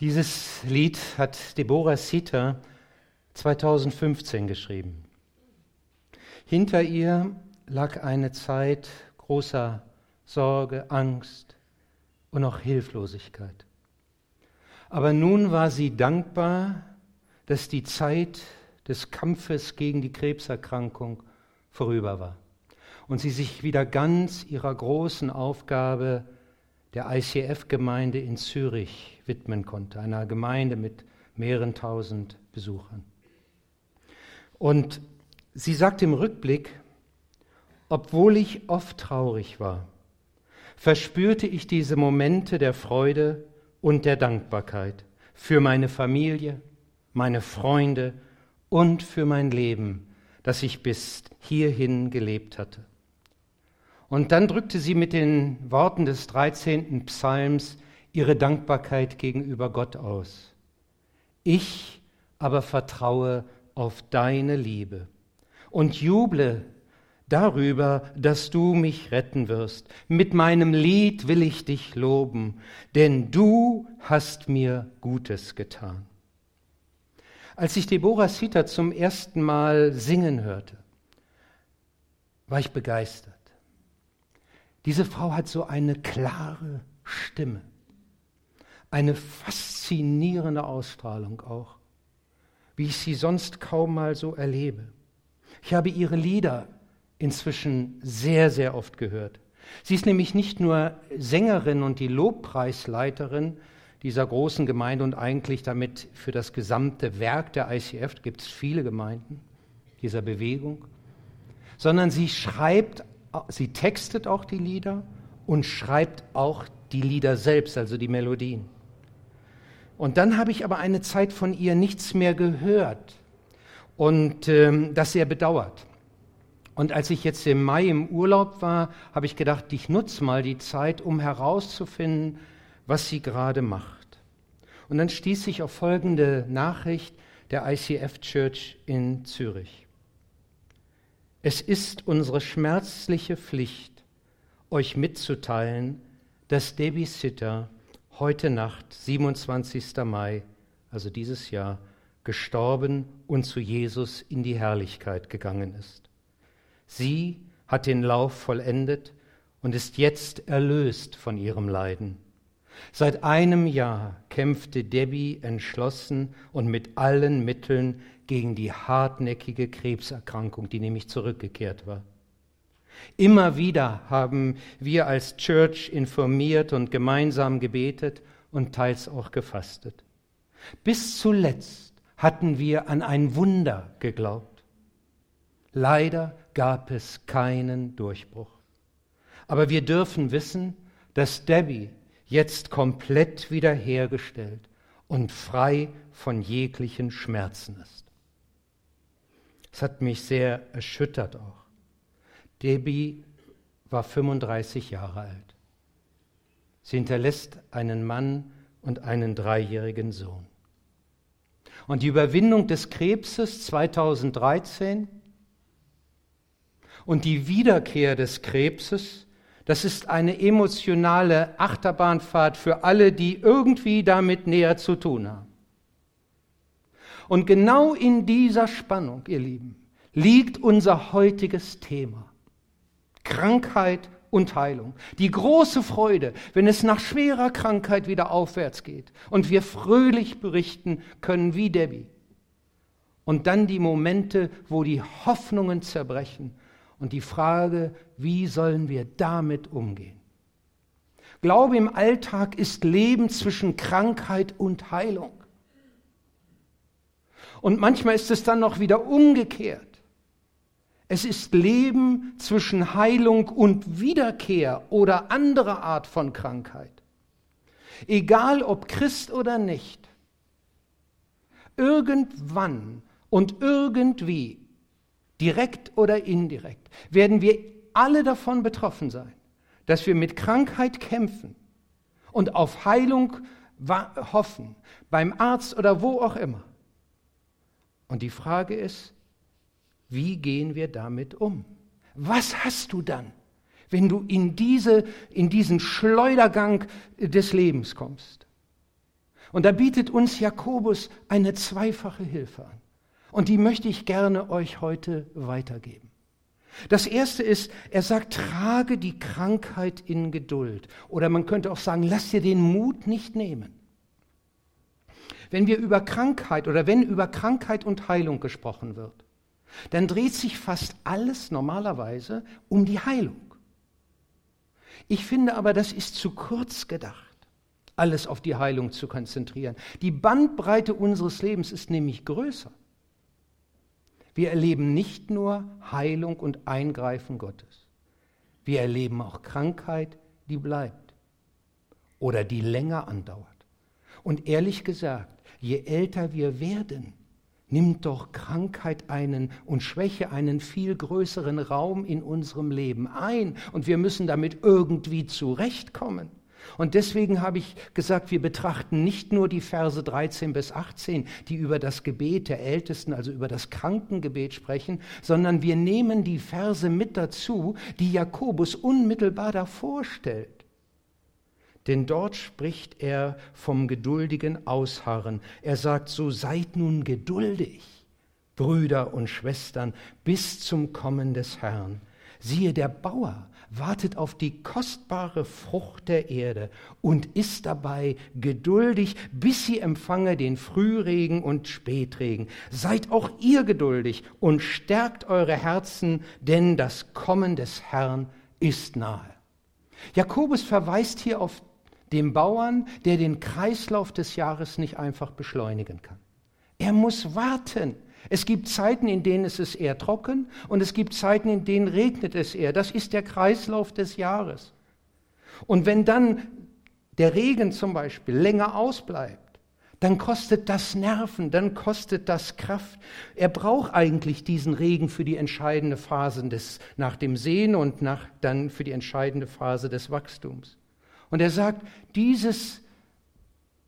Dieses Lied hat Deborah Sita 2015 geschrieben. Hinter ihr lag eine Zeit großer Sorge, Angst und auch Hilflosigkeit. Aber nun war sie dankbar, dass die Zeit des Kampfes gegen die Krebserkrankung vorüber war und sie sich wieder ganz ihrer großen Aufgabe der ICF-Gemeinde in Zürich widmen konnte, einer Gemeinde mit mehreren tausend Besuchern. Und sie sagt im Rückblick, obwohl ich oft traurig war, verspürte ich diese Momente der Freude und der Dankbarkeit für meine Familie, meine Freunde und für mein Leben, das ich bis hierhin gelebt hatte. Und dann drückte sie mit den Worten des 13. Psalms ihre Dankbarkeit gegenüber Gott aus. Ich aber vertraue auf deine Liebe und juble darüber, dass du mich retten wirst. Mit meinem Lied will ich dich loben, denn du hast mir Gutes getan. Als ich Deborah Sita zum ersten Mal singen hörte, war ich begeistert. Diese Frau hat so eine klare Stimme, eine faszinierende Ausstrahlung auch, wie ich sie sonst kaum mal so erlebe. Ich habe ihre Lieder inzwischen sehr, sehr oft gehört. Sie ist nämlich nicht nur Sängerin und die Lobpreisleiterin dieser großen Gemeinde und eigentlich damit für das gesamte Werk der ICF, gibt es viele Gemeinden dieser Bewegung, sondern sie schreibt sie textet auch die Lieder und schreibt auch die Lieder selbst, also die Melodien. Und dann habe ich aber eine Zeit von ihr nichts mehr gehört und ähm, das sehr bedauert. Und als ich jetzt im Mai im Urlaub war, habe ich gedacht, ich nutze mal die Zeit, um herauszufinden, was sie gerade macht. Und dann stieß ich auf folgende Nachricht der ICF Church in Zürich. Es ist unsere schmerzliche Pflicht, euch mitzuteilen, dass Debbie Sitter heute Nacht, 27. Mai, also dieses Jahr, gestorben und zu Jesus in die Herrlichkeit gegangen ist. Sie hat den Lauf vollendet und ist jetzt erlöst von ihrem Leiden. Seit einem Jahr kämpfte Debbie entschlossen und mit allen Mitteln gegen die hartnäckige Krebserkrankung, die nämlich zurückgekehrt war. Immer wieder haben wir als Church informiert und gemeinsam gebetet und teils auch gefastet. Bis zuletzt hatten wir an ein Wunder geglaubt. Leider gab es keinen Durchbruch. Aber wir dürfen wissen, dass Debbie jetzt komplett wiederhergestellt und frei von jeglichen Schmerzen ist. Es hat mich sehr erschüttert auch. Debbie war 35 Jahre alt. Sie hinterlässt einen Mann und einen dreijährigen Sohn. Und die Überwindung des Krebses 2013 und die Wiederkehr des Krebses, das ist eine emotionale Achterbahnfahrt für alle, die irgendwie damit näher zu tun haben. Und genau in dieser Spannung, ihr Lieben, liegt unser heutiges Thema. Krankheit und Heilung. Die große Freude, wenn es nach schwerer Krankheit wieder aufwärts geht und wir fröhlich berichten können wie Debbie. Und dann die Momente, wo die Hoffnungen zerbrechen und die Frage, wie sollen wir damit umgehen? Glaube im Alltag ist Leben zwischen Krankheit und Heilung. Und manchmal ist es dann noch wieder umgekehrt. Es ist Leben zwischen Heilung und Wiederkehr oder anderer Art von Krankheit. Egal ob Christ oder nicht. Irgendwann und irgendwie, direkt oder indirekt, werden wir alle davon betroffen sein, dass wir mit Krankheit kämpfen und auf Heilung hoffen, beim Arzt oder wo auch immer. Und die Frage ist, wie gehen wir damit um? Was hast du dann, wenn du in, diese, in diesen Schleudergang des Lebens kommst? Und da bietet uns Jakobus eine zweifache Hilfe an. Und die möchte ich gerne euch heute weitergeben. Das erste ist, er sagt, trage die Krankheit in Geduld. Oder man könnte auch sagen, lass dir den Mut nicht nehmen. Wenn wir über Krankheit oder wenn über Krankheit und Heilung gesprochen wird, dann dreht sich fast alles normalerweise um die Heilung. Ich finde aber, das ist zu kurz gedacht, alles auf die Heilung zu konzentrieren. Die Bandbreite unseres Lebens ist nämlich größer. Wir erleben nicht nur Heilung und Eingreifen Gottes. Wir erleben auch Krankheit, die bleibt oder die länger andauert. Und ehrlich gesagt, je älter wir werden, nimmt doch Krankheit einen und Schwäche einen viel größeren Raum in unserem Leben ein und wir müssen damit irgendwie zurechtkommen. Und deswegen habe ich gesagt, wir betrachten nicht nur die Verse 13 bis 18, die über das Gebet der Ältesten, also über das Krankengebet sprechen, sondern wir nehmen die Verse mit dazu, die Jakobus unmittelbar davor stellt. Denn dort spricht er vom geduldigen Ausharren. Er sagt, so seid nun geduldig, Brüder und Schwestern, bis zum Kommen des Herrn. Siehe, der Bauer wartet auf die kostbare Frucht der Erde und ist dabei geduldig, bis sie empfange den Frühregen und Spätregen. Seid auch ihr geduldig und stärkt eure Herzen, denn das Kommen des Herrn ist nahe. Jakobus verweist hier auf den Bauern, der den Kreislauf des Jahres nicht einfach beschleunigen kann. Er muss warten. Es gibt Zeiten, in denen es ist eher trocken und es gibt Zeiten, in denen regnet es eher. Das ist der Kreislauf des Jahres. Und wenn dann der Regen zum Beispiel länger ausbleibt, dann kostet das Nerven, dann kostet das Kraft. Er braucht eigentlich diesen Regen für die entscheidende Phase des, nach dem Sehen und nach, dann für die entscheidende Phase des Wachstums. Und er sagt, dieses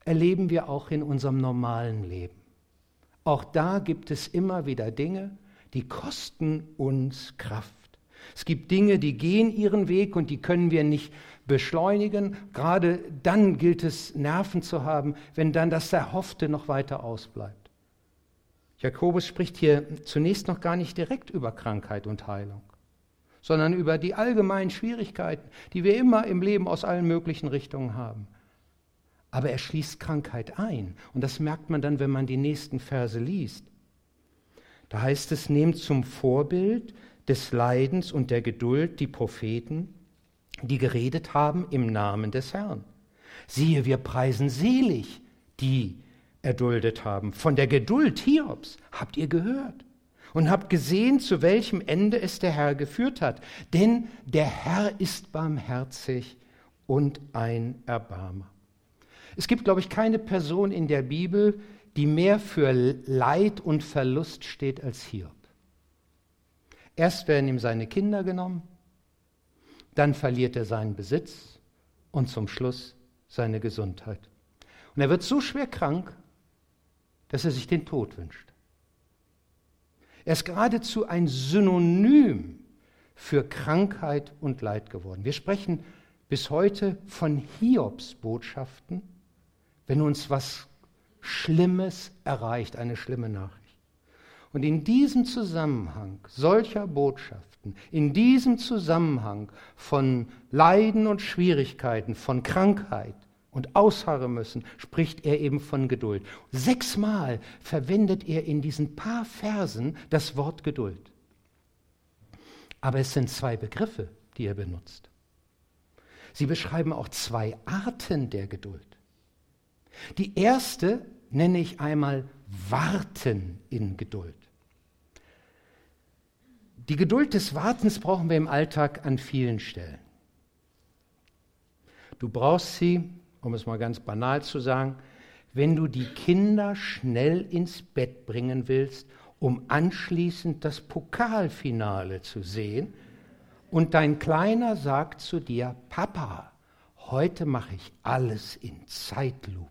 erleben wir auch in unserem normalen Leben. Auch da gibt es immer wieder Dinge, die kosten uns Kraft. Es gibt Dinge, die gehen ihren Weg und die können wir nicht beschleunigen. Gerade dann gilt es, Nerven zu haben, wenn dann das Erhoffte noch weiter ausbleibt. Jakobus spricht hier zunächst noch gar nicht direkt über Krankheit und Heilung, sondern über die allgemeinen Schwierigkeiten, die wir immer im Leben aus allen möglichen Richtungen haben. Aber er schließt Krankheit ein. Und das merkt man dann, wenn man die nächsten Verse liest. Da heißt es, nehmt zum Vorbild des Leidens und der Geduld die Propheten, die geredet haben im Namen des Herrn. Siehe, wir preisen selig, die erduldet haben. Von der Geduld Hiobs habt ihr gehört und habt gesehen, zu welchem Ende es der Herr geführt hat. Denn der Herr ist barmherzig und ein Erbarmer. Es gibt, glaube ich, keine Person in der Bibel, die mehr für Leid und Verlust steht als Hiob. Erst werden ihm seine Kinder genommen, dann verliert er seinen Besitz und zum Schluss seine Gesundheit. Und er wird so schwer krank, dass er sich den Tod wünscht. Er ist geradezu ein Synonym für Krankheit und Leid geworden. Wir sprechen bis heute von Hiobs Botschaften wenn uns was Schlimmes erreicht, eine schlimme Nachricht. Und in diesem Zusammenhang solcher Botschaften, in diesem Zusammenhang von Leiden und Schwierigkeiten, von Krankheit und ausharren müssen, spricht er eben von Geduld. Sechsmal verwendet er in diesen paar Versen das Wort Geduld. Aber es sind zwei Begriffe, die er benutzt. Sie beschreiben auch zwei Arten der Geduld. Die erste nenne ich einmal Warten in Geduld. Die Geduld des Wartens brauchen wir im Alltag an vielen Stellen. Du brauchst sie, um es mal ganz banal zu sagen, wenn du die Kinder schnell ins Bett bringen willst, um anschließend das Pokalfinale zu sehen. Und dein Kleiner sagt zu dir, Papa, heute mache ich alles in Zeitlupe.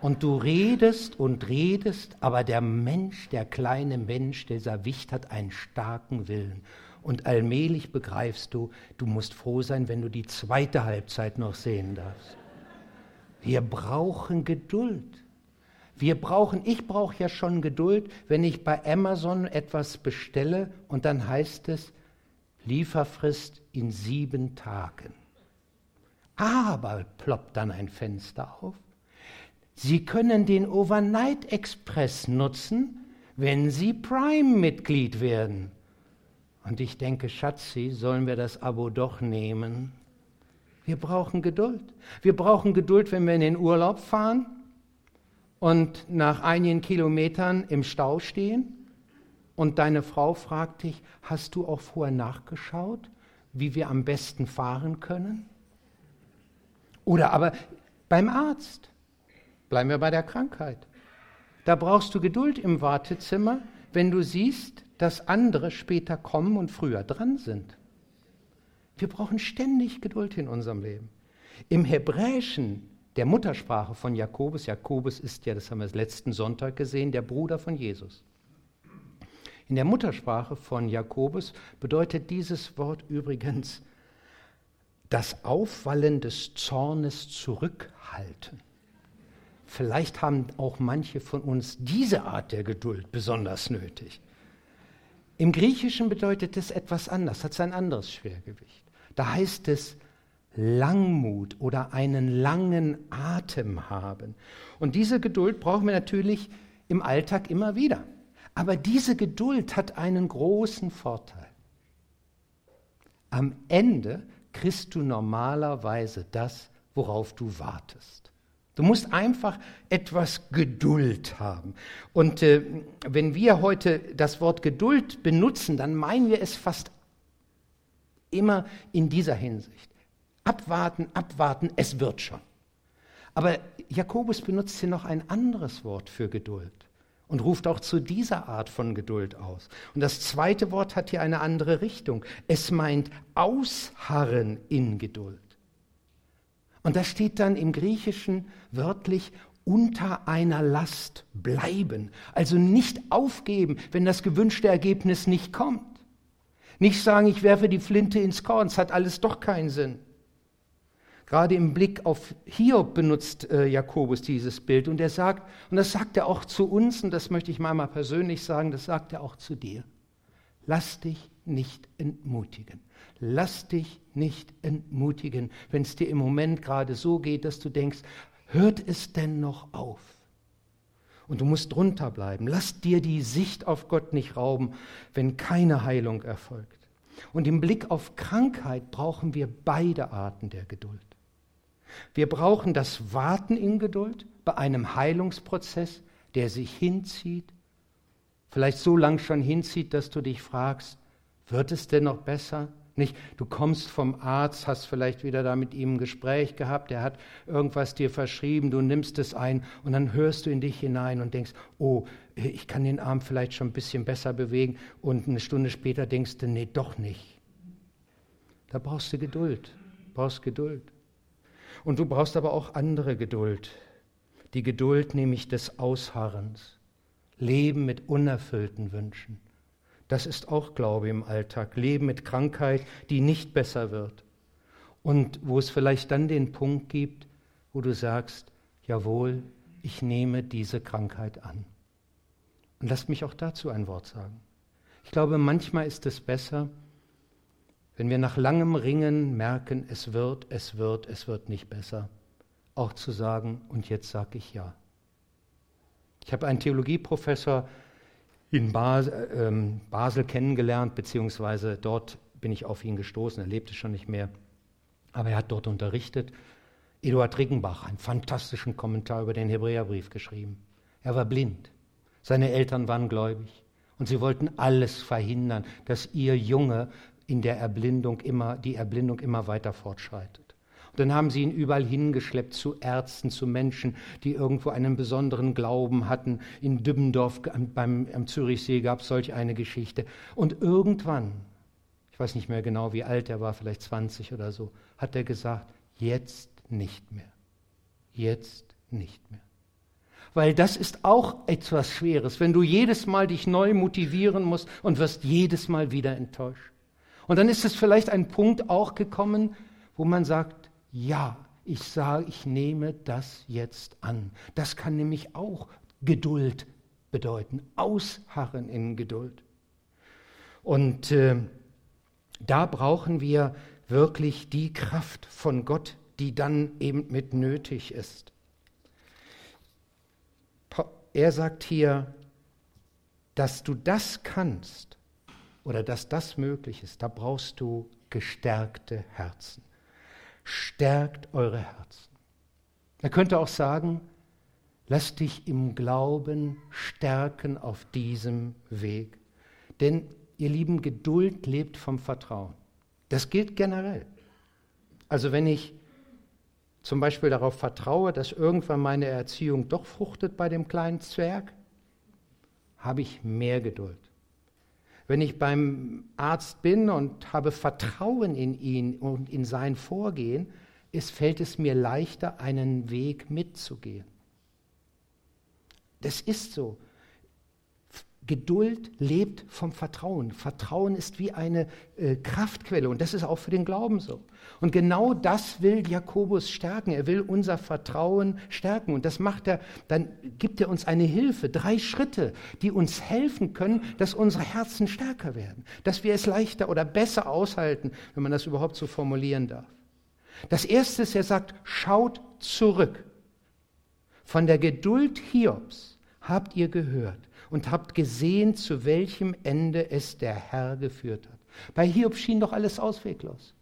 Und du redest und redest, aber der Mensch, der kleine Mensch, dieser Wicht hat einen starken Willen. Und allmählich begreifst du, du musst froh sein, wenn du die zweite Halbzeit noch sehen darfst. Wir brauchen Geduld. Wir brauchen, ich brauche ja schon Geduld, wenn ich bei Amazon etwas bestelle und dann heißt es Lieferfrist in sieben Tagen. Aber ploppt dann ein Fenster auf. Sie können den Overnight Express nutzen, wenn Sie Prime-Mitglied werden. Und ich denke, Schatzi, sollen wir das Abo doch nehmen? Wir brauchen Geduld. Wir brauchen Geduld, wenn wir in den Urlaub fahren und nach einigen Kilometern im Stau stehen und deine Frau fragt dich, hast du auch vorher nachgeschaut, wie wir am besten fahren können? Oder aber beim Arzt, bleiben wir bei der Krankheit. Da brauchst du Geduld im Wartezimmer, wenn du siehst, dass andere später kommen und früher dran sind. Wir brauchen ständig Geduld in unserem Leben. Im Hebräischen der Muttersprache von Jakobus. Jakobus ist ja, das haben wir letzten Sonntag gesehen, der Bruder von Jesus. In der Muttersprache von Jakobus bedeutet dieses Wort übrigens das Aufwallen des Zornes zurückhalten. Vielleicht haben auch manche von uns diese Art der Geduld besonders nötig. Im Griechischen bedeutet es etwas anders, hat ein anderes Schwergewicht. Da heißt es Langmut oder einen langen Atem haben. Und diese Geduld brauchen wir natürlich im Alltag immer wieder. Aber diese Geduld hat einen großen Vorteil. Am Ende kriegst du normalerweise das, worauf du wartest. Du musst einfach etwas Geduld haben. Und äh, wenn wir heute das Wort Geduld benutzen, dann meinen wir es fast immer in dieser Hinsicht. Abwarten, abwarten, es wird schon. Aber Jakobus benutzt hier noch ein anderes Wort für Geduld und ruft auch zu dieser Art von Geduld aus. Und das zweite Wort hat hier eine andere Richtung. Es meint ausharren in Geduld. Und da steht dann im Griechischen wörtlich unter einer Last bleiben, also nicht aufgeben, wenn das gewünschte Ergebnis nicht kommt. Nicht sagen, ich werfe die Flinte ins Korn, es hat alles doch keinen Sinn. Gerade im Blick auf Hiob benutzt äh, Jakobus dieses Bild und er sagt, und das sagt er auch zu uns, und das möchte ich mal, mal persönlich sagen, das sagt er auch zu dir. Lass dich nicht entmutigen. Lass dich nicht entmutigen, wenn es dir im Moment gerade so geht, dass du denkst, hört es denn noch auf? Und du musst drunter bleiben. Lass dir die Sicht auf Gott nicht rauben, wenn keine Heilung erfolgt. Und im Blick auf Krankheit brauchen wir beide Arten der Geduld. Wir brauchen das Warten in Geduld bei einem Heilungsprozess, der sich hinzieht, vielleicht so lang schon hinzieht, dass du dich fragst, wird es denn noch besser? Nicht, du kommst vom Arzt, hast vielleicht wieder da mit ihm ein Gespräch gehabt, er hat irgendwas dir verschrieben, du nimmst es ein und dann hörst du in dich hinein und denkst, oh, ich kann den Arm vielleicht schon ein bisschen besser bewegen und eine Stunde später denkst du, nee, doch nicht. Da brauchst du Geduld, brauchst Geduld. Und du brauchst aber auch andere Geduld. Die Geduld nämlich des Ausharrens. Leben mit unerfüllten Wünschen. Das ist auch Glaube im Alltag. Leben mit Krankheit, die nicht besser wird. Und wo es vielleicht dann den Punkt gibt, wo du sagst, jawohl, ich nehme diese Krankheit an. Und lass mich auch dazu ein Wort sagen. Ich glaube, manchmal ist es besser, wenn wir nach langem Ringen merken, es wird, es wird, es wird nicht besser, auch zu sagen, und jetzt sage ich ja. Ich habe einen Theologieprofessor in Basel, ähm, Basel kennengelernt, beziehungsweise dort bin ich auf ihn gestoßen, er lebte schon nicht mehr, aber er hat dort unterrichtet. Eduard Riggenbach, einen fantastischen Kommentar über den Hebräerbrief geschrieben. Er war blind, seine Eltern waren gläubig und sie wollten alles verhindern, dass ihr Junge in der Erblindung immer, die Erblindung immer weiter fortschreitet. Dann haben sie ihn überall hingeschleppt zu Ärzten, zu Menschen, die irgendwo einen besonderen Glauben hatten. In Dübbendorf beim, am Zürichsee gab es solch eine Geschichte. Und irgendwann, ich weiß nicht mehr genau, wie alt er war, vielleicht 20 oder so, hat er gesagt, jetzt nicht mehr. Jetzt nicht mehr. Weil das ist auch etwas Schweres, wenn du jedes Mal dich neu motivieren musst und wirst jedes Mal wieder enttäuscht. Und dann ist es vielleicht ein Punkt auch gekommen, wo man sagt, ja, ich sage, ich nehme das jetzt an. Das kann nämlich auch Geduld bedeuten, ausharren in Geduld. Und äh, da brauchen wir wirklich die Kraft von Gott, die dann eben mit nötig ist. Er sagt hier, dass du das kannst oder dass das möglich ist, da brauchst du gestärkte Herzen. Stärkt eure Herzen. Er könnte auch sagen, lass dich im Glauben stärken auf diesem Weg. Denn, ihr Lieben, Geduld lebt vom Vertrauen. Das gilt generell. Also wenn ich zum Beispiel darauf vertraue, dass irgendwann meine Erziehung doch fruchtet bei dem kleinen Zwerg, habe ich mehr Geduld. Wenn ich beim Arzt bin und habe Vertrauen in ihn und in sein Vorgehen, ist, fällt es mir leichter, einen Weg mitzugehen. Das ist so. Geduld lebt vom Vertrauen. Vertrauen ist wie eine äh, Kraftquelle und das ist auch für den Glauben so. Und genau das will Jakobus stärken. Er will unser Vertrauen stärken und das macht er, dann gibt er uns eine Hilfe, drei Schritte, die uns helfen können, dass unsere Herzen stärker werden, dass wir es leichter oder besser aushalten, wenn man das überhaupt so formulieren darf. Das erste ist, er sagt, schaut zurück. Von der Geduld Hiobs habt ihr gehört und habt gesehen, zu welchem Ende es der Herr geführt hat. Bei Hiob schien doch alles ausweglos.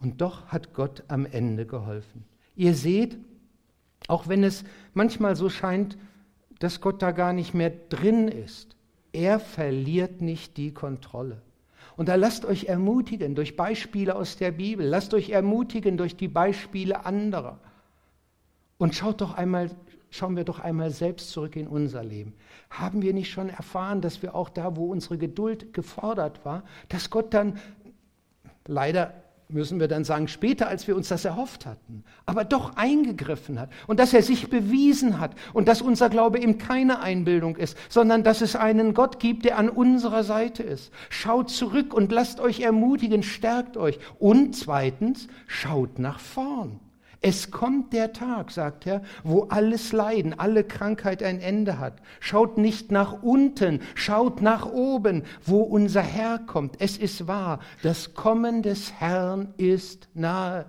Und doch hat Gott am Ende geholfen. Ihr seht, auch wenn es manchmal so scheint, dass Gott da gar nicht mehr drin ist, er verliert nicht die Kontrolle. Und da lasst euch ermutigen durch Beispiele aus der Bibel, lasst euch ermutigen durch die Beispiele anderer. Und schaut doch einmal schauen wir doch einmal selbst zurück in unser Leben. Haben wir nicht schon erfahren, dass wir auch da, wo unsere Geduld gefordert war, dass Gott dann, leider müssen wir dann sagen, später, als wir uns das erhofft hatten, aber doch eingegriffen hat und dass er sich bewiesen hat und dass unser Glaube eben keine Einbildung ist, sondern dass es einen Gott gibt, der an unserer Seite ist. Schaut zurück und lasst euch ermutigen, stärkt euch. Und zweitens, schaut nach vorn. Es kommt der Tag, sagt er, wo alles Leiden, alle Krankheit ein Ende hat. Schaut nicht nach unten, schaut nach oben, wo unser Herr kommt. Es ist wahr, das Kommen des Herrn ist nahe.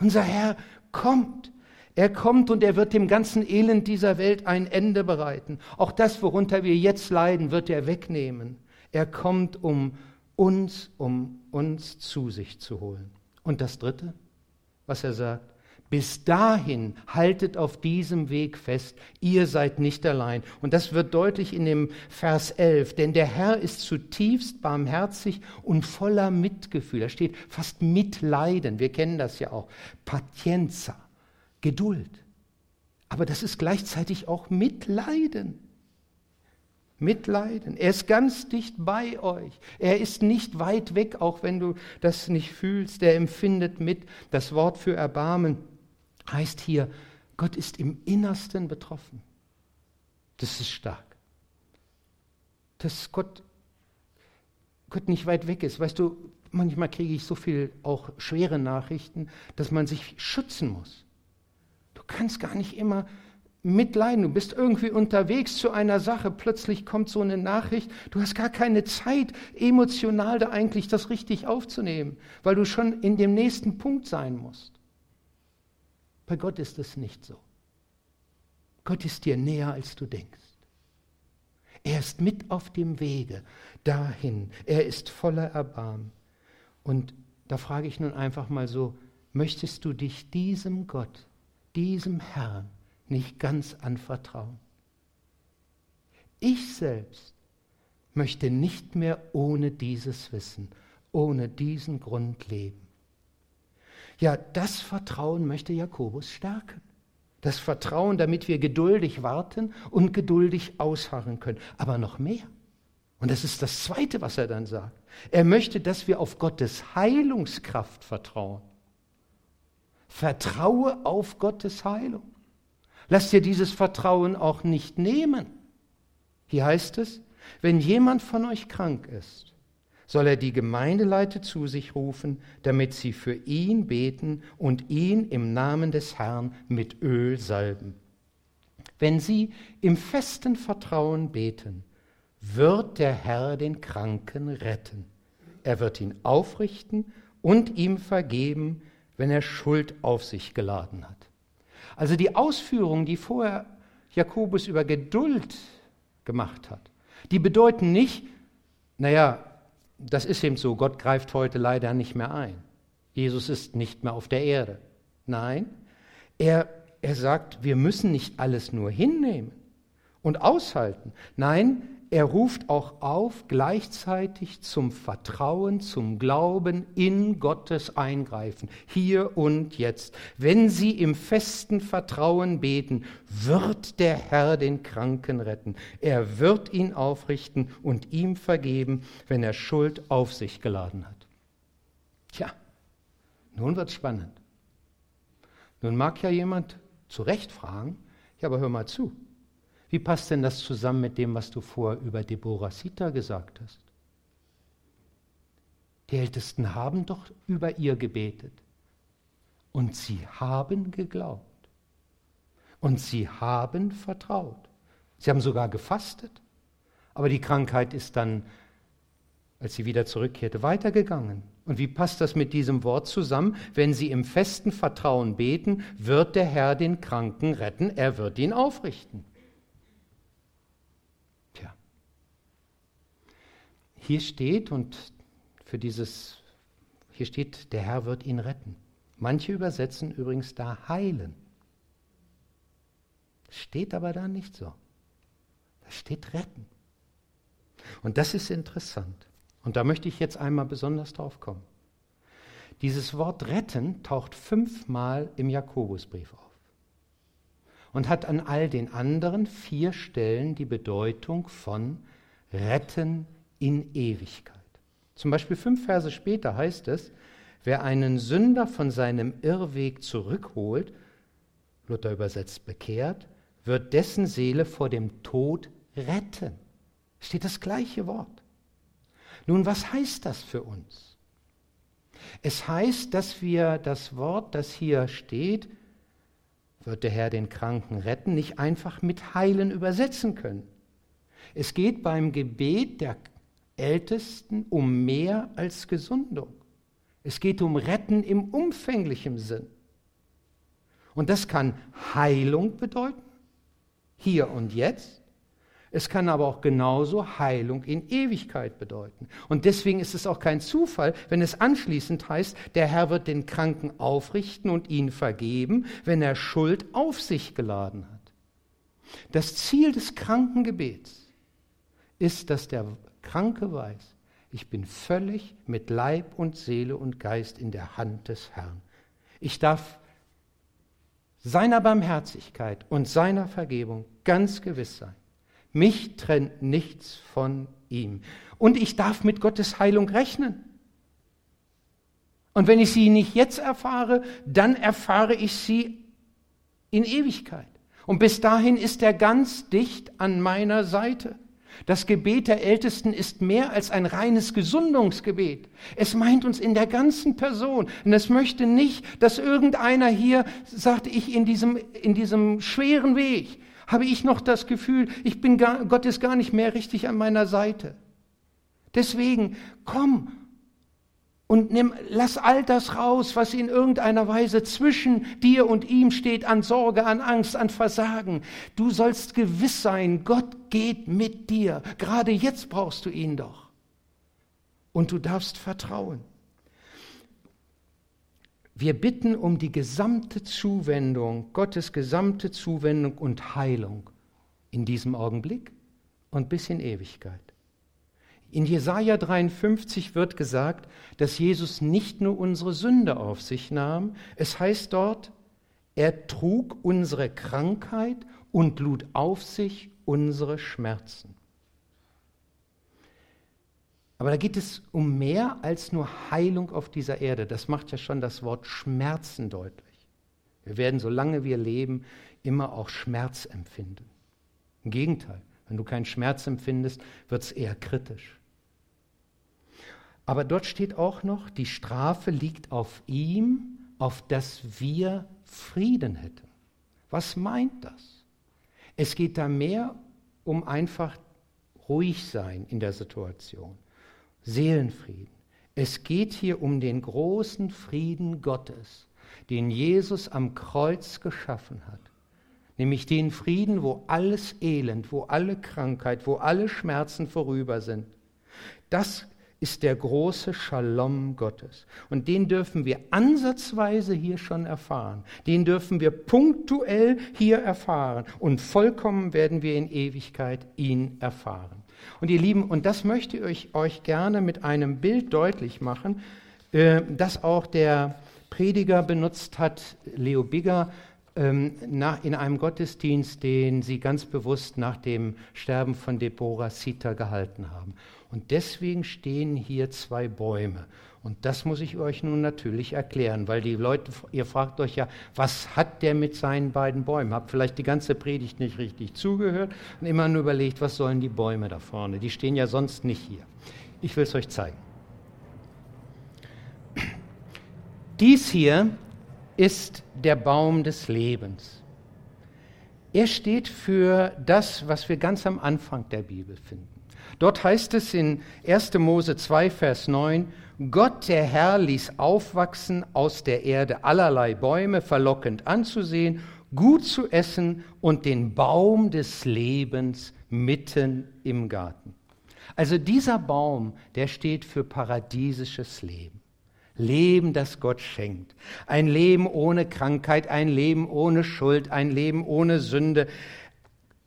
Unser Herr kommt. Er kommt und er wird dem ganzen Elend dieser Welt ein Ende bereiten. Auch das, worunter wir jetzt leiden, wird er wegnehmen. Er kommt, um uns, um uns zu sich zu holen. Und das Dritte, was er sagt, bis dahin haltet auf diesem Weg fest, ihr seid nicht allein. Und das wird deutlich in dem Vers 11, denn der Herr ist zutiefst barmherzig und voller Mitgefühl. Da steht fast Mitleiden, wir kennen das ja auch. Patienza, Geduld. Aber das ist gleichzeitig auch Mitleiden. Mitleiden. Er ist ganz dicht bei euch. Er ist nicht weit weg, auch wenn du das nicht fühlst. Er empfindet mit. Das Wort für Erbarmen heißt hier, Gott ist im Innersten betroffen. Das ist stark. Dass Gott, Gott nicht weit weg ist. Weißt du, manchmal kriege ich so viel auch schwere Nachrichten, dass man sich schützen muss. Du kannst gar nicht immer mitleiden. Du bist irgendwie unterwegs zu einer Sache, plötzlich kommt so eine Nachricht, du hast gar keine Zeit, emotional da eigentlich das richtig aufzunehmen, weil du schon in dem nächsten Punkt sein musst. Bei Gott ist es nicht so. Gott ist dir näher, als du denkst. Er ist mit auf dem Wege dahin. Er ist voller Erbarmen. Und da frage ich nun einfach mal so, möchtest du dich diesem Gott, diesem Herrn, nicht ganz anvertrauen. Ich selbst möchte nicht mehr ohne dieses Wissen, ohne diesen Grund leben. Ja, das Vertrauen möchte Jakobus stärken. Das Vertrauen, damit wir geduldig warten und geduldig ausharren können. Aber noch mehr. Und das ist das Zweite, was er dann sagt. Er möchte, dass wir auf Gottes Heilungskraft vertrauen. Vertraue auf Gottes Heilung. Lass dir dieses Vertrauen auch nicht nehmen. Hier heißt es, wenn jemand von euch krank ist, soll er die Gemeindeleute zu sich rufen, damit sie für ihn beten und ihn im Namen des Herrn mit Öl salben. Wenn sie im festen Vertrauen beten, wird der Herr den Kranken retten. Er wird ihn aufrichten und ihm vergeben, wenn er Schuld auf sich geladen hat. Also die Ausführungen, die vorher Jakobus über Geduld gemacht hat, die bedeuten nicht, naja, das ist eben so, Gott greift heute leider nicht mehr ein. Jesus ist nicht mehr auf der Erde. Nein, er, er sagt, wir müssen nicht alles nur hinnehmen und aushalten. Nein, er ruft auch auf gleichzeitig zum Vertrauen, zum Glauben in Gottes Eingreifen, hier und jetzt. Wenn sie im festen Vertrauen beten, wird der Herr den Kranken retten. Er wird ihn aufrichten und ihm vergeben, wenn er Schuld auf sich geladen hat. Tja, nun wird's spannend. Nun mag ja jemand zu Recht fragen, ja, aber hör mal zu. Wie passt denn das zusammen mit dem, was du vorher über Deborah Sita gesagt hast? Die Ältesten haben doch über ihr gebetet. Und sie haben geglaubt. Und sie haben vertraut. Sie haben sogar gefastet. Aber die Krankheit ist dann, als sie wieder zurückkehrte, weitergegangen. Und wie passt das mit diesem Wort zusammen? Wenn sie im festen Vertrauen beten, wird der Herr den Kranken retten, er wird ihn aufrichten. Hier steht, und für dieses, hier steht, der Herr wird ihn retten. Manche übersetzen übrigens da heilen. Steht aber da nicht so. Da steht retten. Und das ist interessant. Und da möchte ich jetzt einmal besonders drauf kommen. Dieses Wort retten taucht fünfmal im Jakobusbrief auf und hat an all den anderen vier Stellen die Bedeutung von retten, in Ewigkeit. Zum Beispiel fünf Verse später heißt es, wer einen Sünder von seinem Irrweg zurückholt, Luther übersetzt bekehrt, wird dessen Seele vor dem Tod retten. Steht das gleiche Wort. Nun, was heißt das für uns? Es heißt, dass wir das Wort, das hier steht, wird der Herr den Kranken retten, nicht einfach mit heilen übersetzen können. Es geht beim Gebet der Ältesten um mehr als Gesundung. Es geht um Retten im umfänglichen Sinn. Und das kann Heilung bedeuten, hier und jetzt. Es kann aber auch genauso Heilung in Ewigkeit bedeuten. Und deswegen ist es auch kein Zufall, wenn es anschließend heißt, der Herr wird den Kranken aufrichten und ihn vergeben, wenn er Schuld auf sich geladen hat. Das Ziel des Krankengebets ist, dass der Kranke weiß, ich bin völlig mit Leib und Seele und Geist in der Hand des Herrn. Ich darf seiner Barmherzigkeit und seiner Vergebung ganz gewiss sein. Mich trennt nichts von ihm. Und ich darf mit Gottes Heilung rechnen. Und wenn ich sie nicht jetzt erfahre, dann erfahre ich sie in Ewigkeit. Und bis dahin ist er ganz dicht an meiner Seite. Das Gebet der Ältesten ist mehr als ein reines Gesundungsgebet. Es meint uns in der ganzen Person. Und es möchte nicht, dass irgendeiner hier sagt, ich in diesem, in diesem schweren Weg habe ich noch das Gefühl, ich bin gar, Gott ist gar nicht mehr richtig an meiner Seite. Deswegen, komm und nimm, lass all das raus, was in irgendeiner Weise zwischen dir und ihm steht, an Sorge, an Angst, an Versagen. Du sollst gewiss sein, Gott geht mit dir. Gerade jetzt brauchst du ihn doch. Und du darfst vertrauen. Wir bitten um die gesamte Zuwendung, Gottes gesamte Zuwendung und Heilung in diesem Augenblick und bis in Ewigkeit. In Jesaja 53 wird gesagt, dass Jesus nicht nur unsere Sünde auf sich nahm, es heißt dort, er trug unsere Krankheit und lud auf sich unsere Schmerzen. Aber da geht es um mehr als nur Heilung auf dieser Erde. Das macht ja schon das Wort Schmerzen deutlich. Wir werden, solange wir leben, immer auch Schmerz empfinden. Im Gegenteil, wenn du keinen Schmerz empfindest, wird es eher kritisch. Aber dort steht auch noch, die Strafe liegt auf ihm, auf dass wir Frieden hätten. Was meint das? Es geht da mehr um einfach ruhig sein in der Situation, Seelenfrieden. Es geht hier um den großen Frieden Gottes, den Jesus am Kreuz geschaffen hat. Nämlich den Frieden, wo alles Elend, wo alle Krankheit, wo alle Schmerzen vorüber sind. Das ist der große Shalom Gottes. Und den dürfen wir ansatzweise hier schon erfahren. Den dürfen wir punktuell hier erfahren. Und vollkommen werden wir in Ewigkeit ihn erfahren. Und ihr Lieben, und das möchte ich euch gerne mit einem Bild deutlich machen, äh, das auch der Prediger benutzt hat, Leo Bigger, ähm, in einem Gottesdienst, den sie ganz bewusst nach dem Sterben von Deborah Sita gehalten haben. Und deswegen stehen hier zwei Bäume. Und das muss ich euch nun natürlich erklären, weil die Leute, ihr fragt euch ja, was hat der mit seinen beiden Bäumen? Habt vielleicht die ganze Predigt nicht richtig zugehört und immer nur überlegt, was sollen die Bäume da vorne? Die stehen ja sonst nicht hier. Ich will es euch zeigen. Dies hier ist der Baum des Lebens. Er steht für das, was wir ganz am Anfang der Bibel finden. Dort heißt es in 1. Mose 2, Vers 9, Gott der Herr ließ aufwachsen aus der Erde allerlei Bäume, verlockend anzusehen, gut zu essen und den Baum des Lebens mitten im Garten. Also dieser Baum, der steht für paradiesisches Leben. Leben, das Gott schenkt. Ein Leben ohne Krankheit, ein Leben ohne Schuld, ein Leben ohne Sünde.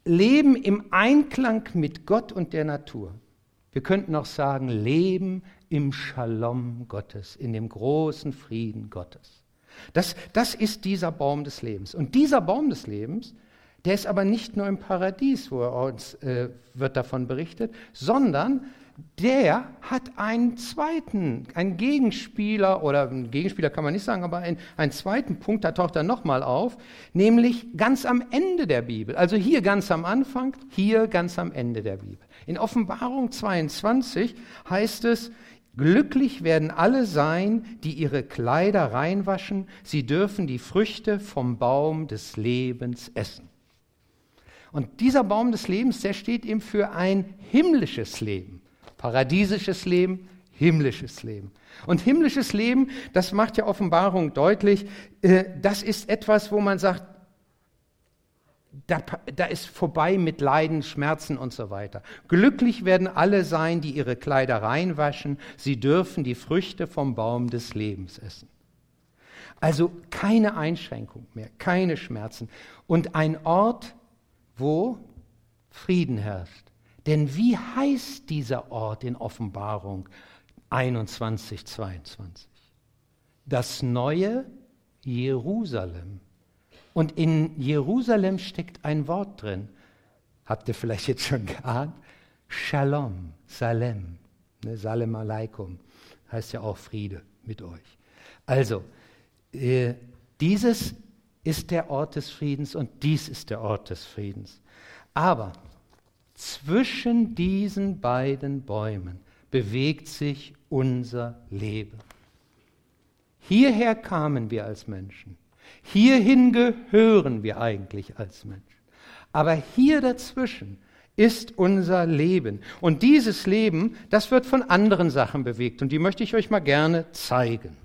Leben im Einklang mit Gott und der Natur. Wir könnten auch sagen, Leben im Shalom Gottes, in dem großen Frieden Gottes. Das, das ist dieser Baum des Lebens. Und dieser Baum des Lebens, der ist aber nicht nur im Paradies, wo er uns äh, wird davon berichtet, sondern der hat einen zweiten, einen Gegenspieler, oder einen Gegenspieler kann man nicht sagen, aber einen, einen zweiten Punkt, da taucht er nochmal auf, nämlich ganz am Ende der Bibel. Also hier ganz am Anfang, hier ganz am Ende der Bibel. In Offenbarung 22 heißt es, Glücklich werden alle sein, die ihre Kleider reinwaschen, sie dürfen die Früchte vom Baum des Lebens essen. Und dieser Baum des Lebens, der steht eben für ein himmlisches Leben. Paradiesisches Leben, himmlisches Leben. Und himmlisches Leben, das macht ja Offenbarung deutlich, äh, das ist etwas, wo man sagt, da, da, ist vorbei mit Leiden, Schmerzen und so weiter. Glücklich werden alle sein, die ihre Kleider reinwaschen. Sie dürfen die Früchte vom Baum des Lebens essen. Also keine Einschränkung mehr, keine Schmerzen. Und ein Ort, wo Frieden herrscht. Denn wie heißt dieser Ort in Offenbarung 21, 22? Das neue Jerusalem. Und in Jerusalem steckt ein Wort drin. Habt ihr vielleicht jetzt schon geahnt? Shalom, Salem, ne, Salem Aleikum, heißt ja auch Friede mit euch. Also, äh, dieses ist der Ort des Friedens und dies ist der Ort des Friedens. Aber zwischen diesen beiden Bäumen bewegt sich unser Leben. Hierher kamen wir als Menschen. Hierhin gehören wir eigentlich als Menschen. Aber hier dazwischen ist unser Leben. Und dieses Leben, das wird von anderen Sachen bewegt. Und die möchte ich euch mal gerne zeigen.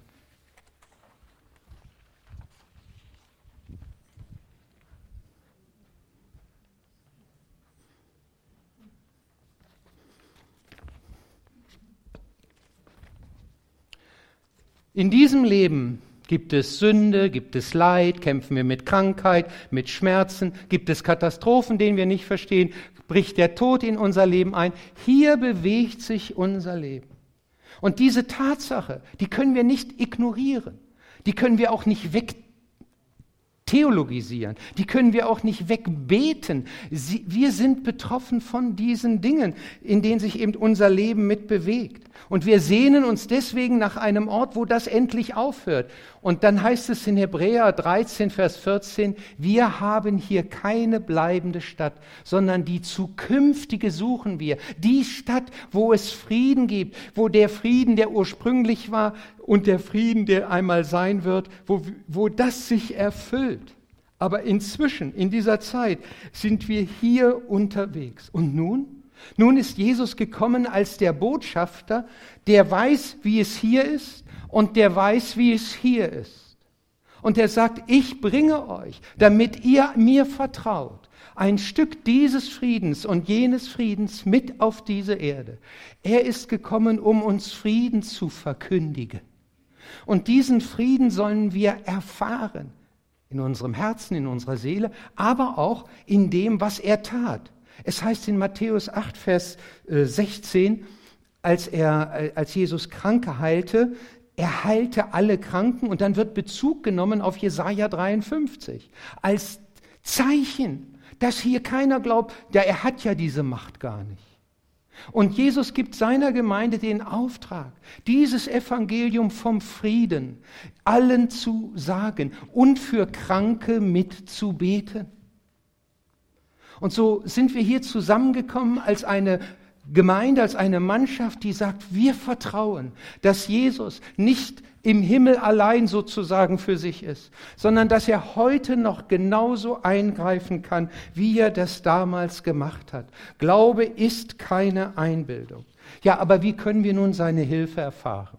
In diesem Leben gibt es Sünde, gibt es Leid, kämpfen wir mit Krankheit, mit Schmerzen, gibt es Katastrophen, denen wir nicht verstehen, bricht der Tod in unser Leben ein. Hier bewegt sich unser Leben. Und diese Tatsache, die können wir nicht ignorieren, die können wir auch nicht theologisieren. Die können wir auch nicht wegbeten. Sie, wir sind betroffen von diesen Dingen, in denen sich eben unser Leben mitbewegt. Und wir sehnen uns deswegen nach einem Ort, wo das endlich aufhört. Und dann heißt es in Hebräer 13, Vers 14, wir haben hier keine bleibende Stadt, sondern die zukünftige suchen wir. Die Stadt, wo es Frieden gibt, wo der Frieden, der ursprünglich war und der Frieden, der einmal sein wird, wo, wo das sich erfüllt. Aber inzwischen, in dieser Zeit, sind wir hier unterwegs. Und nun? Nun ist Jesus gekommen als der Botschafter, der weiß, wie es hier ist und der weiß, wie es hier ist. Und er sagt, ich bringe euch, damit ihr mir vertraut, ein Stück dieses Friedens und jenes Friedens mit auf diese Erde. Er ist gekommen, um uns Frieden zu verkündigen. Und diesen Frieden sollen wir erfahren in unserem Herzen, in unserer Seele, aber auch in dem, was er tat. Es heißt in Matthäus 8, Vers 16, äh, als, er, äh, als Jesus Kranke heilte, er heilte alle Kranken und dann wird Bezug genommen auf Jesaja 53 als Zeichen, dass hier keiner glaubt, ja, er hat ja diese Macht gar nicht. Und Jesus gibt seiner Gemeinde den Auftrag, dieses Evangelium vom Frieden allen zu sagen und für Kranke mitzubeten. Und so sind wir hier zusammengekommen als eine Gemeinde, als eine Mannschaft, die sagt, wir vertrauen, dass Jesus nicht im Himmel allein sozusagen für sich ist, sondern dass er heute noch genauso eingreifen kann, wie er das damals gemacht hat. Glaube ist keine Einbildung. Ja, aber wie können wir nun seine Hilfe erfahren?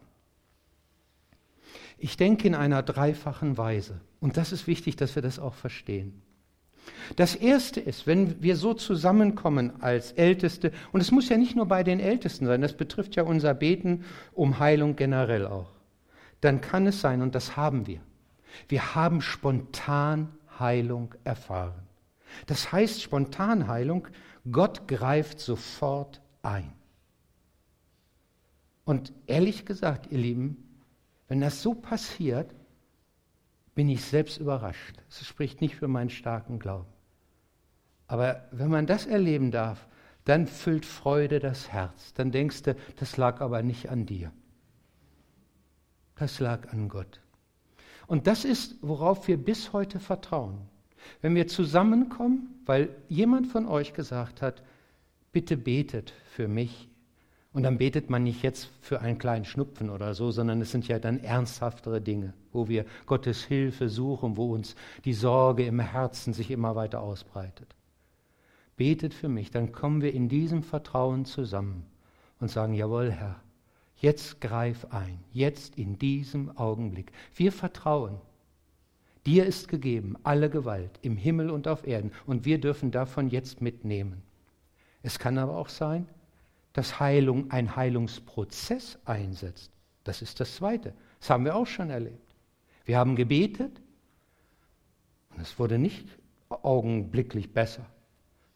Ich denke in einer dreifachen Weise. Und das ist wichtig, dass wir das auch verstehen. Das Erste ist, wenn wir so zusammenkommen als Älteste, und es muss ja nicht nur bei den Ältesten sein, das betrifft ja unser Beten um Heilung generell auch, dann kann es sein, und das haben wir, wir haben spontan Heilung erfahren. Das heißt Spontanheilung, Gott greift sofort ein. Und ehrlich gesagt, ihr Lieben, wenn das so passiert, bin ich selbst überrascht. Es spricht nicht für meinen starken Glauben. Aber wenn man das erleben darf, dann füllt Freude das Herz. Dann denkst du, das lag aber nicht an dir. Das lag an Gott. Und das ist, worauf wir bis heute vertrauen. Wenn wir zusammenkommen, weil jemand von euch gesagt hat, bitte betet für mich und dann betet man nicht jetzt für einen kleinen Schnupfen oder so, sondern es sind ja dann ernsthaftere Dinge, wo wir Gottes Hilfe suchen, wo uns die Sorge im Herzen sich immer weiter ausbreitet. Betet für mich, dann kommen wir in diesem Vertrauen zusammen und sagen, jawohl Herr, jetzt greif ein, jetzt in diesem Augenblick. Wir vertrauen. Dir ist gegeben alle Gewalt im Himmel und auf Erden und wir dürfen davon jetzt mitnehmen. Es kann aber auch sein, dass Heilung ein Heilungsprozess einsetzt. Das ist das Zweite. Das haben wir auch schon erlebt. Wir haben gebetet und es wurde nicht augenblicklich besser.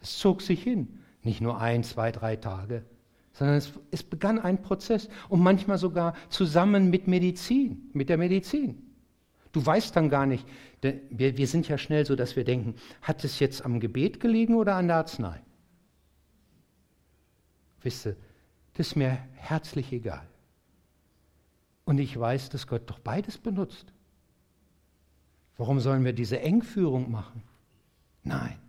Es zog sich hin. Nicht nur ein, zwei, drei Tage, sondern es, es begann ein Prozess und manchmal sogar zusammen mit Medizin, mit der Medizin. Du weißt dann gar nicht, wir, wir sind ja schnell so, dass wir denken, hat es jetzt am Gebet gelegen oder an der Arznei? Wisst ihr, das ist mir herzlich egal. Und ich weiß, dass Gott doch beides benutzt. Warum sollen wir diese Engführung machen? Nein.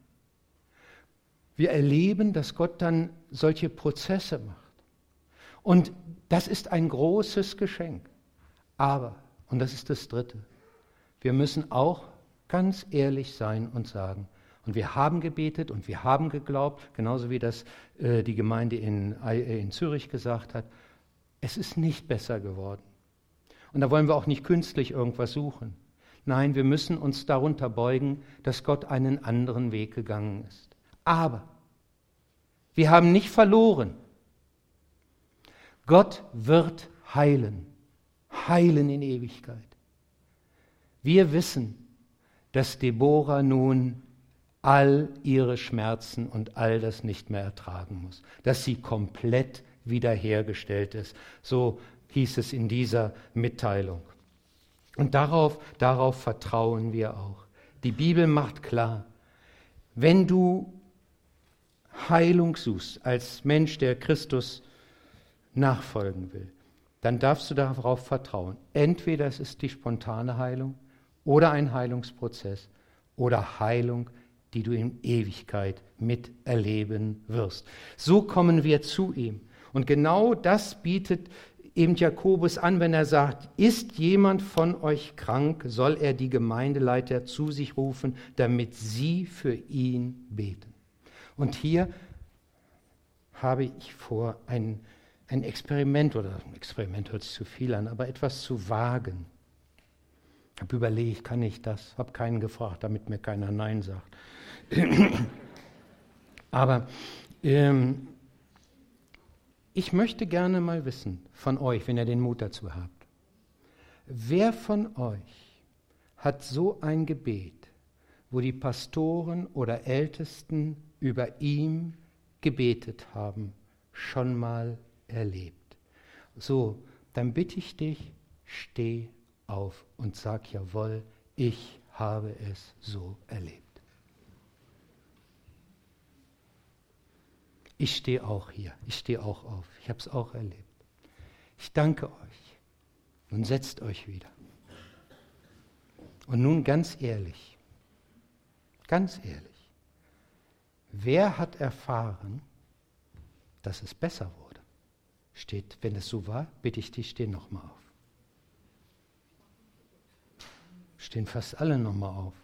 Wir erleben, dass Gott dann solche Prozesse macht. Und das ist ein großes Geschenk. Aber, und das ist das Dritte, wir müssen auch ganz ehrlich sein und sagen, und wir haben gebetet und wir haben geglaubt, genauso wie das äh, die Gemeinde in, äh, in Zürich gesagt hat. Es ist nicht besser geworden. Und da wollen wir auch nicht künstlich irgendwas suchen. Nein, wir müssen uns darunter beugen, dass Gott einen anderen Weg gegangen ist. Aber wir haben nicht verloren. Gott wird heilen, heilen in Ewigkeit. Wir wissen, dass Deborah nun all ihre Schmerzen und all das nicht mehr ertragen muss, dass sie komplett wiederhergestellt ist. So hieß es in dieser Mitteilung. Und darauf, darauf vertrauen wir auch. Die Bibel macht klar, wenn du Heilung suchst als Mensch, der Christus nachfolgen will, dann darfst du darauf vertrauen. Entweder es ist die spontane Heilung oder ein Heilungsprozess oder Heilung, die du in Ewigkeit miterleben wirst. So kommen wir zu ihm. Und genau das bietet eben Jakobus an, wenn er sagt, ist jemand von euch krank, soll er die Gemeindeleiter zu sich rufen, damit sie für ihn beten. Und hier habe ich vor, ein, ein Experiment, oder ein Experiment hört sich zu viel an, aber etwas zu wagen. Ich habe überlegt, kann ich das? Habe keinen gefragt, damit mir keiner Nein sagt. Aber ähm, ich möchte gerne mal wissen von euch, wenn ihr den Mut dazu habt, wer von euch hat so ein Gebet, wo die Pastoren oder Ältesten über ihm gebetet haben, schon mal erlebt? So, dann bitte ich dich, steh auf und sag jawohl, ich habe es so erlebt. Ich stehe auch hier, ich stehe auch auf, ich habe es auch erlebt. Ich danke euch. Nun setzt euch wieder. Und nun ganz ehrlich, ganz ehrlich, wer hat erfahren, dass es besser wurde? Steht, wenn es so war, bitte ich dich, steh nochmal auf. Stehen fast alle nochmal auf.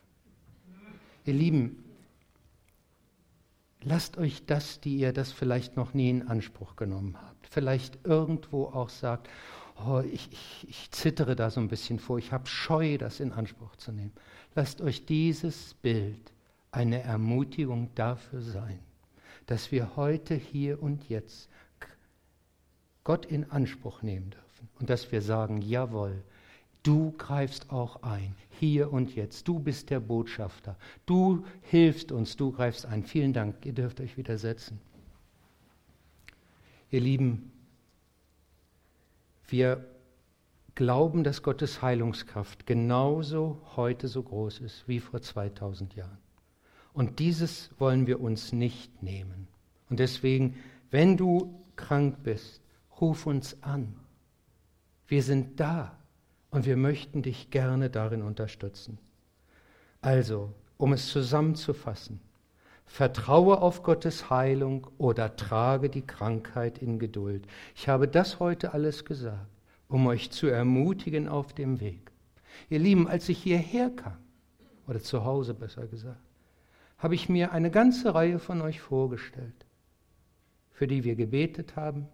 Ihr Lieben, Lasst euch das, die ihr das vielleicht noch nie in Anspruch genommen habt, vielleicht irgendwo auch sagt, oh, ich, ich, ich zittere da so ein bisschen vor, ich habe Scheu, das in Anspruch zu nehmen. Lasst euch dieses Bild eine Ermutigung dafür sein, dass wir heute, hier und jetzt Gott in Anspruch nehmen dürfen und dass wir sagen, jawohl, Du greifst auch ein, hier und jetzt. Du bist der Botschafter. Du hilfst uns, du greifst ein. Vielen Dank, ihr dürft euch wieder setzen. Ihr Lieben, wir glauben, dass Gottes Heilungskraft genauso heute so groß ist wie vor 2000 Jahren. Und dieses wollen wir uns nicht nehmen. Und deswegen, wenn du krank bist, ruf uns an. Wir sind da und wir möchten dich gerne darin unterstützen. Also, um es zusammenzufassen, vertraue auf Gottes Heilung oder trage die Krankheit in Geduld. Ich habe das heute alles gesagt, um euch zu ermutigen auf dem Weg. Ihr Lieben, als ich hierher kam, oder zu Hause besser gesagt, habe ich mir eine ganze Reihe von euch vorgestellt, für die wir gebetet haben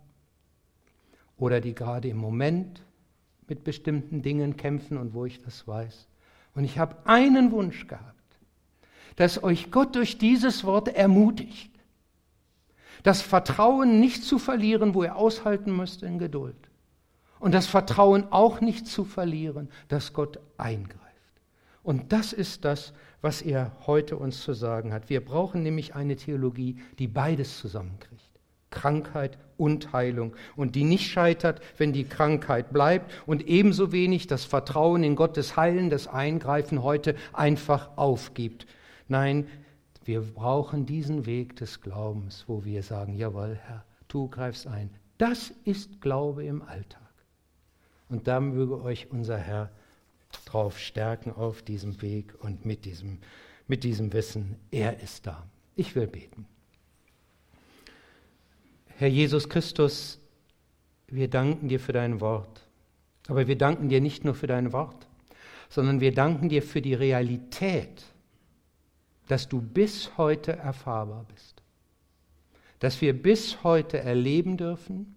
oder die gerade im Moment mit bestimmten Dingen kämpfen und wo ich das weiß. Und ich habe einen Wunsch gehabt, dass euch Gott durch dieses Wort ermutigt, das Vertrauen nicht zu verlieren, wo ihr aushalten müsst in Geduld. Und das Vertrauen auch nicht zu verlieren, dass Gott eingreift. Und das ist das, was er heute uns zu sagen hat. Wir brauchen nämlich eine Theologie, die beides zusammenkriegt. Krankheit und Heilung und die nicht scheitert, wenn die Krankheit bleibt und ebenso wenig das Vertrauen in Gottes Heilen, das Eingreifen heute einfach aufgibt. Nein, wir brauchen diesen Weg des Glaubens, wo wir sagen, jawohl, Herr, du greifst ein. Das ist Glaube im Alltag. Und da möge euch unser Herr drauf stärken auf diesem Weg und mit diesem, mit diesem Wissen, er ist da. Ich will beten. Herr Jesus Christus, wir danken dir für dein Wort. Aber wir danken dir nicht nur für dein Wort, sondern wir danken dir für die Realität, dass du bis heute erfahrbar bist. Dass wir bis heute erleben dürfen,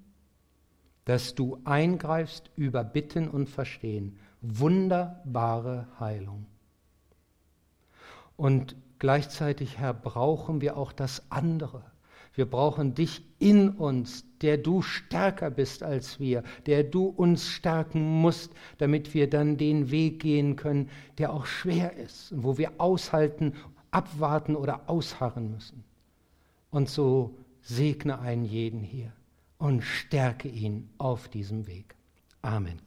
dass du eingreifst über Bitten und Verstehen. Wunderbare Heilung. Und gleichzeitig, Herr, brauchen wir auch das andere wir brauchen dich in uns, der du stärker bist als wir, der du uns stärken musst, damit wir dann den Weg gehen können, der auch schwer ist, wo wir aushalten, abwarten oder ausharren müssen. Und so segne einen jeden hier und stärke ihn auf diesem Weg. Amen.